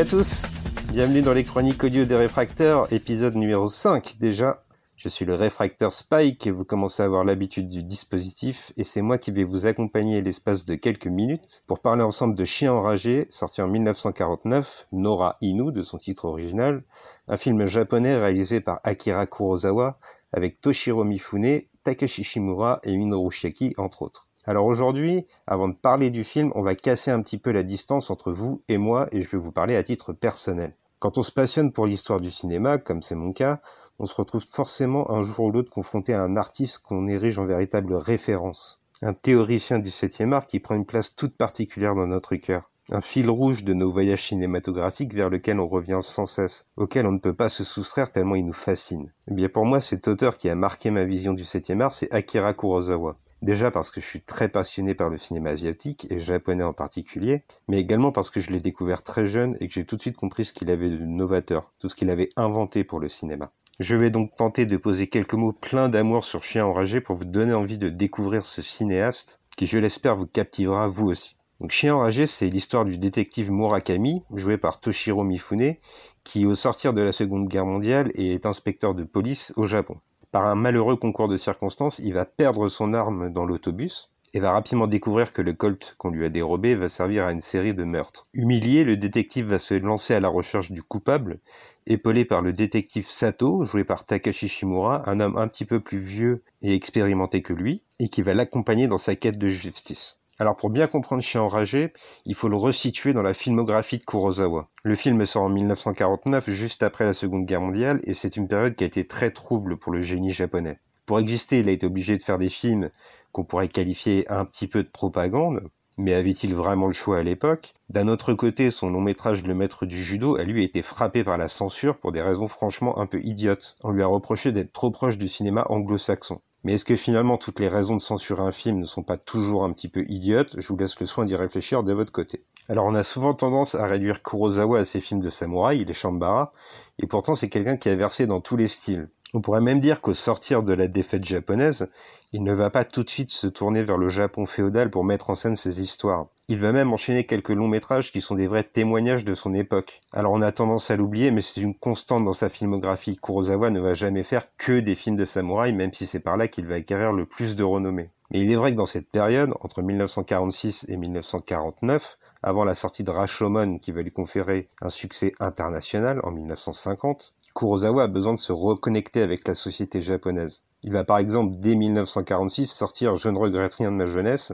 À tous Bienvenue dans les chroniques audio des réfracteurs, épisode numéro 5 déjà. Je suis le réfracteur Spike et vous commencez à avoir l'habitude du dispositif et c'est moi qui vais vous accompagner l'espace de quelques minutes pour parler ensemble de Chien enragé, sorti en 1949, Nora Inu de son titre original, un film japonais réalisé par Akira Kurosawa avec Toshiro Mifune, Takashi Shimura et Minoru Shiaki entre autres. Alors aujourd'hui, avant de parler du film, on va casser un petit peu la distance entre vous et moi et je vais vous parler à titre personnel. Quand on se passionne pour l'histoire du cinéma, comme c'est mon cas, on se retrouve forcément un jour ou l'autre confronté à un artiste qu'on érige en véritable référence. Un théoricien du 7e art qui prend une place toute particulière dans notre cœur. Un fil rouge de nos voyages cinématographiques vers lequel on revient sans cesse, auquel on ne peut pas se soustraire tellement il nous fascine. Eh bien pour moi, cet auteur qui a marqué ma vision du 7e art, c'est Akira Kurosawa. Déjà parce que je suis très passionné par le cinéma asiatique et japonais en particulier, mais également parce que je l'ai découvert très jeune et que j'ai tout de suite compris ce qu'il avait de novateur, tout ce qu'il avait inventé pour le cinéma. Je vais donc tenter de poser quelques mots pleins d'amour sur Chien enragé pour vous donner envie de découvrir ce cinéaste qui, je l'espère, vous captivera vous aussi. Donc Chien enragé, c'est l'histoire du détective Murakami, joué par Toshiro Mifune, qui au sortir de la Seconde Guerre mondiale est inspecteur de police au Japon. Par un malheureux concours de circonstances, il va perdre son arme dans l'autobus, et va rapidement découvrir que le Colt qu'on lui a dérobé va servir à une série de meurtres. Humilié, le détective va se lancer à la recherche du coupable, épaulé par le détective Sato, joué par Takashi Shimura, un homme un petit peu plus vieux et expérimenté que lui, et qui va l'accompagner dans sa quête de justice. Alors pour bien comprendre Chien enragé, il faut le resituer dans la filmographie de Kurosawa. Le film sort en 1949, juste après la Seconde Guerre mondiale, et c'est une période qui a été très trouble pour le génie japonais. Pour exister, il a été obligé de faire des films qu'on pourrait qualifier un petit peu de propagande, mais avait-il vraiment le choix à l'époque? D'un autre côté, son long métrage Le Maître du Judo a lui été frappé par la censure pour des raisons franchement un peu idiotes. On lui a reproché d'être trop proche du cinéma anglo-saxon. Mais est-ce que finalement toutes les raisons de censurer un film ne sont pas toujours un petit peu idiotes? Je vous laisse le soin d'y réfléchir de votre côté. Alors on a souvent tendance à réduire Kurosawa à ses films de samouraï, les Shambara, et pourtant c'est quelqu'un qui a versé dans tous les styles. On pourrait même dire qu'au sortir de la défaite japonaise, il ne va pas tout de suite se tourner vers le Japon féodal pour mettre en scène ses histoires. Il va même enchaîner quelques longs métrages qui sont des vrais témoignages de son époque. Alors on a tendance à l'oublier, mais c'est une constante dans sa filmographie. Kurosawa ne va jamais faire que des films de samouraï, même si c'est par là qu'il va acquérir le plus de renommée. Mais il est vrai que dans cette période, entre 1946 et 1949, avant la sortie de Rashomon qui va lui conférer un succès international en 1950, Kurosawa a besoin de se reconnecter avec la société japonaise. Il va par exemple dès 1946 sortir Je ne regrette rien de ma jeunesse,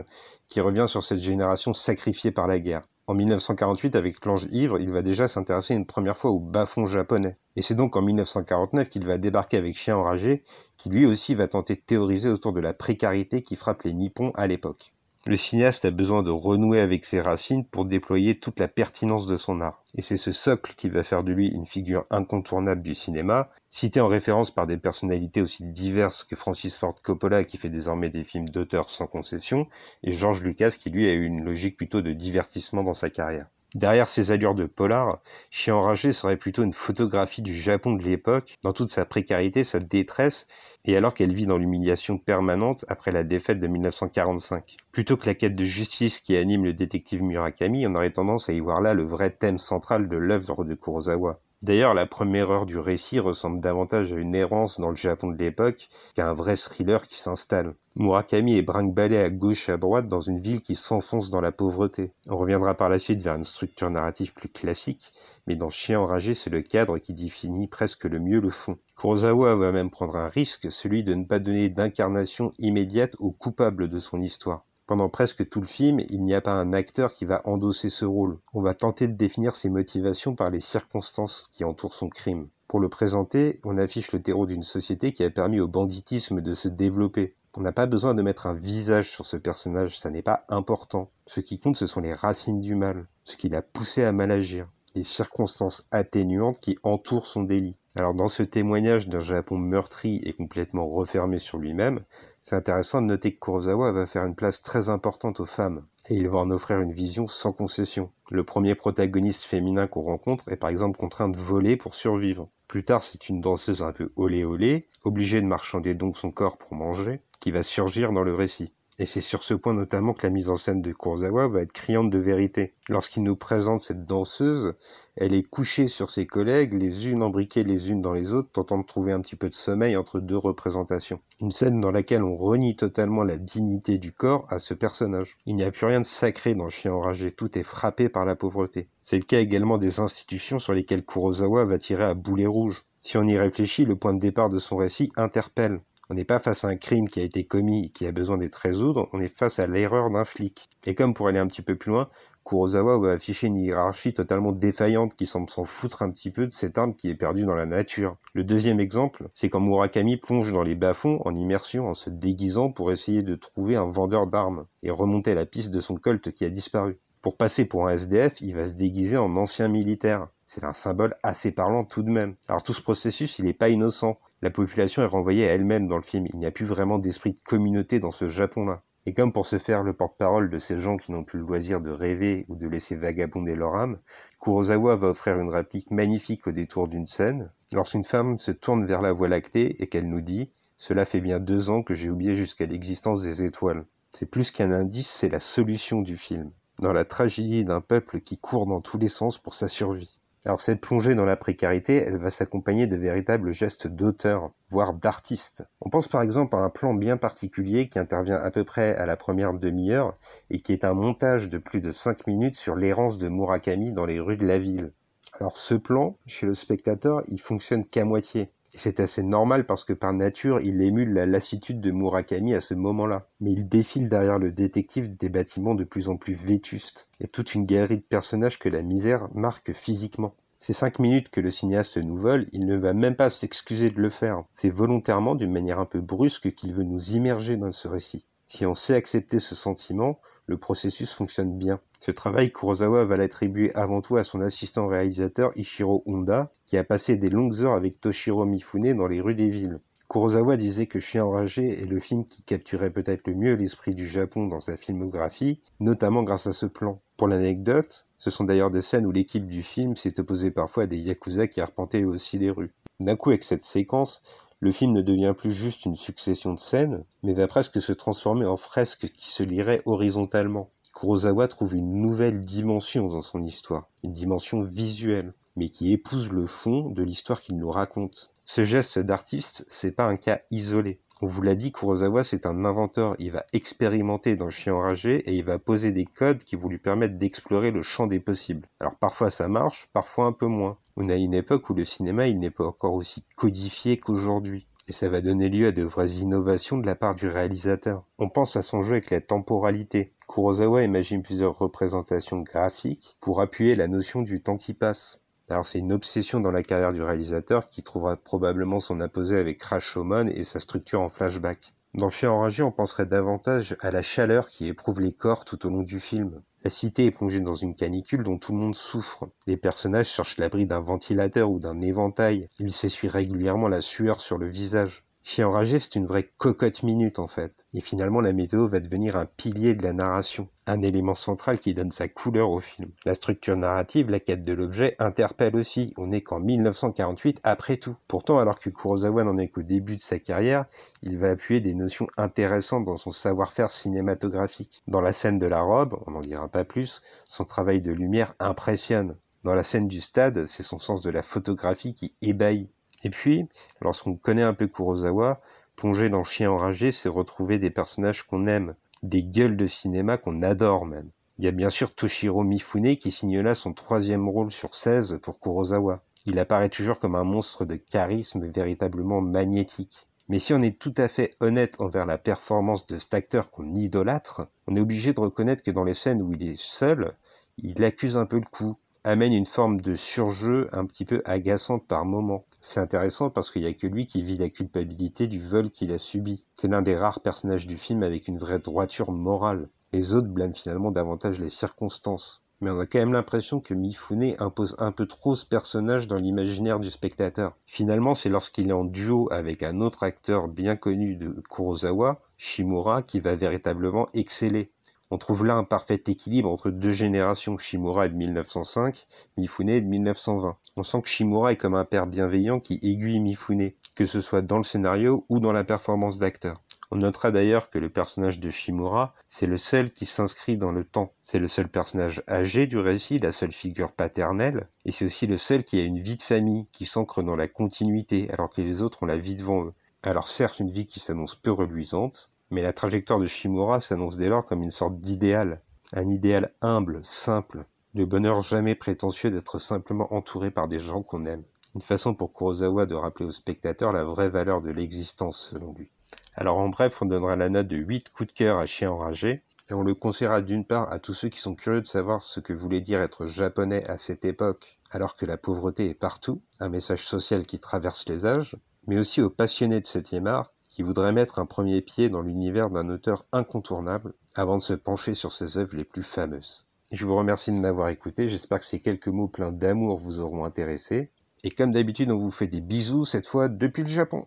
qui revient sur cette génération sacrifiée par la guerre. En 1948, avec L'Ange Ivre, il va déjà s'intéresser une première fois au bas-fond japonais. Et c'est donc en 1949 qu'il va débarquer avec Chien enragé, qui lui aussi va tenter de théoriser autour de la précarité qui frappe les Nippons à l'époque. Le cinéaste a besoin de renouer avec ses racines pour déployer toute la pertinence de son art. Et c'est ce socle qui va faire de lui une figure incontournable du cinéma, cité en référence par des personnalités aussi diverses que Francis Ford Coppola qui fait désormais des films d'auteur sans concession, et George Lucas qui lui a eu une logique plutôt de divertissement dans sa carrière. Derrière ses allures de polar, Chien enragé serait plutôt une photographie du Japon de l'époque, dans toute sa précarité, sa détresse, et alors qu'elle vit dans l'humiliation permanente après la défaite de 1945. Plutôt que la quête de justice qui anime le détective Murakami, on aurait tendance à y voir là le vrai thème central de l'œuvre de Kurosawa. D'ailleurs, la première heure du récit ressemble davantage à une errance dans le Japon de l'époque qu'à un vrai thriller qui s'installe. Murakami est brinque à gauche et à droite dans une ville qui s'enfonce dans la pauvreté. On reviendra par la suite vers une structure narrative plus classique, mais dans Chien enragé, c'est le cadre qui définit presque le mieux le fond. Kurosawa va même prendre un risque, celui de ne pas donner d'incarnation immédiate au coupable de son histoire. Pendant presque tout le film, il n'y a pas un acteur qui va endosser ce rôle. On va tenter de définir ses motivations par les circonstances qui entourent son crime. Pour le présenter, on affiche le terreau d'une société qui a permis au banditisme de se développer. On n'a pas besoin de mettre un visage sur ce personnage, ça n'est pas important. Ce qui compte, ce sont les racines du mal, ce qui l'a poussé à mal agir, les circonstances atténuantes qui entourent son délit. Alors dans ce témoignage d'un Japon meurtri et complètement refermé sur lui-même, c'est intéressant de noter que Kurosawa va faire une place très importante aux femmes, et il va en offrir une vision sans concession. Le premier protagoniste féminin qu'on rencontre est par exemple contraint de voler pour survivre. Plus tard, c'est une danseuse un peu olé olé, obligée de marchander donc son corps pour manger, qui va surgir dans le récit. Et c'est sur ce point notamment que la mise en scène de Kurosawa va être criante de vérité. Lorsqu'il nous présente cette danseuse, elle est couchée sur ses collègues, les unes embriquées les unes dans les autres, tentant de trouver un petit peu de sommeil entre deux représentations. Une scène dans laquelle on renie totalement la dignité du corps à ce personnage. Il n'y a plus rien de sacré dans Chien enragé, tout est frappé par la pauvreté. C'est le cas également des institutions sur lesquelles Kurosawa va tirer à boulet rouge. Si on y réfléchit, le point de départ de son récit interpelle. On n'est pas face à un crime qui a été commis et qui a besoin d'être résoudre, on est face à l'erreur d'un flic. Et comme pour aller un petit peu plus loin, Kurosawa va afficher une hiérarchie totalement défaillante qui semble s'en foutre un petit peu de cette arme qui est perdue dans la nature. Le deuxième exemple, c'est quand Murakami plonge dans les bas-fonds en immersion en se déguisant pour essayer de trouver un vendeur d'armes et remonter la piste de son colt qui a disparu. Pour passer pour un SDF, il va se déguiser en ancien militaire. C'est un symbole assez parlant tout de même. Alors tout ce processus, il n'est pas innocent. La population est renvoyée à elle-même dans le film. Il n'y a plus vraiment d'esprit de communauté dans ce Japon-là. Et comme pour se faire le porte-parole de ces gens qui n'ont plus le loisir de rêver ou de laisser vagabonder leur âme, Kurosawa va offrir une réplique magnifique au détour d'une scène, lorsqu'une femme se tourne vers la voie lactée et qu'elle nous dit « Cela fait bien deux ans que j'ai oublié jusqu'à l'existence des étoiles ». C'est plus qu'un indice, c'est la solution du film, dans la tragédie d'un peuple qui court dans tous les sens pour sa survie. Alors cette plongée dans la précarité, elle va s'accompagner de véritables gestes d'auteur, voire d'artiste. On pense par exemple à un plan bien particulier qui intervient à peu près à la première demi-heure et qui est un montage de plus de 5 minutes sur l'errance de Murakami dans les rues de la ville. Alors ce plan, chez le spectateur, il fonctionne qu'à moitié. C'est assez normal parce que par nature, il émule la lassitude de Murakami à ce moment-là. Mais il défile derrière le détective des bâtiments de plus en plus vétustes. et toute une galerie de personnages que la misère marque physiquement. Ces cinq minutes que le cinéaste nous vole, il ne va même pas s'excuser de le faire. C'est volontairement, d'une manière un peu brusque, qu'il veut nous immerger dans ce récit. Si on sait accepter ce sentiment, le processus fonctionne bien. Ce travail, Kurosawa va l'attribuer avant tout à son assistant réalisateur Ishiro Honda, qui a passé des longues heures avec Toshiro Mifune dans les rues des villes. Kurosawa disait que Chien enragé est le film qui capturait peut-être le mieux l'esprit du Japon dans sa filmographie, notamment grâce à ce plan. Pour l'anecdote, ce sont d'ailleurs des scènes où l'équipe du film s'est opposée parfois à des yakuza qui arpentaient aussi les rues. D'un coup, avec cette séquence, le film ne devient plus juste une succession de scènes, mais va presque se transformer en fresque qui se lirait horizontalement. Kurosawa trouve une nouvelle dimension dans son histoire, une dimension visuelle, mais qui épouse le fond de l'histoire qu'il nous raconte. Ce geste d'artiste, c'est pas un cas isolé. On vous l'a dit, Kurosawa, c'est un inventeur. Il va expérimenter dans Chien enragé et il va poser des codes qui vont lui permettre d'explorer le champ des possibles. Alors parfois ça marche, parfois un peu moins. On a une époque où le cinéma, il n'est pas encore aussi codifié qu'aujourd'hui. Et ça va donner lieu à de vraies innovations de la part du réalisateur. On pense à son jeu avec la temporalité. Kurosawa imagine plusieurs représentations graphiques pour appuyer la notion du temps qui passe. Alors c'est une obsession dans la carrière du réalisateur qui trouvera probablement son apposé avec Rashomon et sa structure en flashback. Dans Chien enragé, on penserait davantage à la chaleur qui éprouve les corps tout au long du film. La cité est plongée dans une canicule dont tout le monde souffre. Les personnages cherchent l'abri d'un ventilateur ou d'un éventail. Ils s'essuient régulièrement la sueur sur le visage. Chien enragé, c'est une vraie cocotte minute en fait. Et finalement, la météo va devenir un pilier de la narration, un élément central qui donne sa couleur au film. La structure narrative, la quête de l'objet, interpelle aussi. On n'est qu'en 1948 après tout. Pourtant, alors que Kurosawa n'en est qu'au début de sa carrière, il va appuyer des notions intéressantes dans son savoir-faire cinématographique. Dans la scène de la robe, on n'en dira pas plus, son travail de lumière impressionne. Dans la scène du stade, c'est son sens de la photographie qui ébahit. Et puis, lorsqu'on connaît un peu Kurosawa, plonger dans Chien enragé, c'est retrouver des personnages qu'on aime, des gueules de cinéma qu'on adore même. Il y a bien sûr Toshiro Mifune qui signe là son troisième rôle sur 16 pour Kurosawa. Il apparaît toujours comme un monstre de charisme véritablement magnétique. Mais si on est tout à fait honnête envers la performance de cet acteur qu'on idolâtre, on est obligé de reconnaître que dans les scènes où il est seul, il accuse un peu le coup amène une forme de surjeu un petit peu agaçante par moment. C'est intéressant parce qu'il n'y a que lui qui vit la culpabilité du vol qu'il a subi. C'est l'un des rares personnages du film avec une vraie droiture morale. Les autres blâment finalement davantage les circonstances. Mais on a quand même l'impression que Mifune impose un peu trop ce personnage dans l'imaginaire du spectateur. Finalement, c'est lorsqu'il est en duo avec un autre acteur bien connu de Kurosawa, Shimura, qui va véritablement exceller. On trouve là un parfait équilibre entre deux générations, Shimura est de 1905, Mifune est de 1920. On sent que Shimura est comme un père bienveillant qui aiguille Mifune, que ce soit dans le scénario ou dans la performance d'acteur. On notera d'ailleurs que le personnage de Shimura, c'est le seul qui s'inscrit dans le temps. C'est le seul personnage âgé du récit, la seule figure paternelle, et c'est aussi le seul qui a une vie de famille, qui s'ancre dans la continuité, alors que les autres ont la vie devant eux. Alors certes, une vie qui s'annonce peu reluisante, mais la trajectoire de Shimura s'annonce dès lors comme une sorte d'idéal, un idéal humble, simple, le bonheur jamais prétentieux d'être simplement entouré par des gens qu'on aime. Une façon pour Kurosawa de rappeler au spectateur la vraie valeur de l'existence selon lui. Alors en bref, on donnera la note de 8 coups de cœur à Chien enragé, et on le conseillera d'une part à tous ceux qui sont curieux de savoir ce que voulait dire être japonais à cette époque, alors que la pauvreté est partout, un message social qui traverse les âges, mais aussi aux passionnés de septième art, qui voudraient mettre un premier pied dans l'univers d'un auteur incontournable avant de se pencher sur ses œuvres les plus fameuses. Je vous remercie de m'avoir écouté, j'espère que ces quelques mots pleins d'amour vous auront intéressé. Et comme d'habitude, on vous fait des bisous, cette fois depuis le Japon.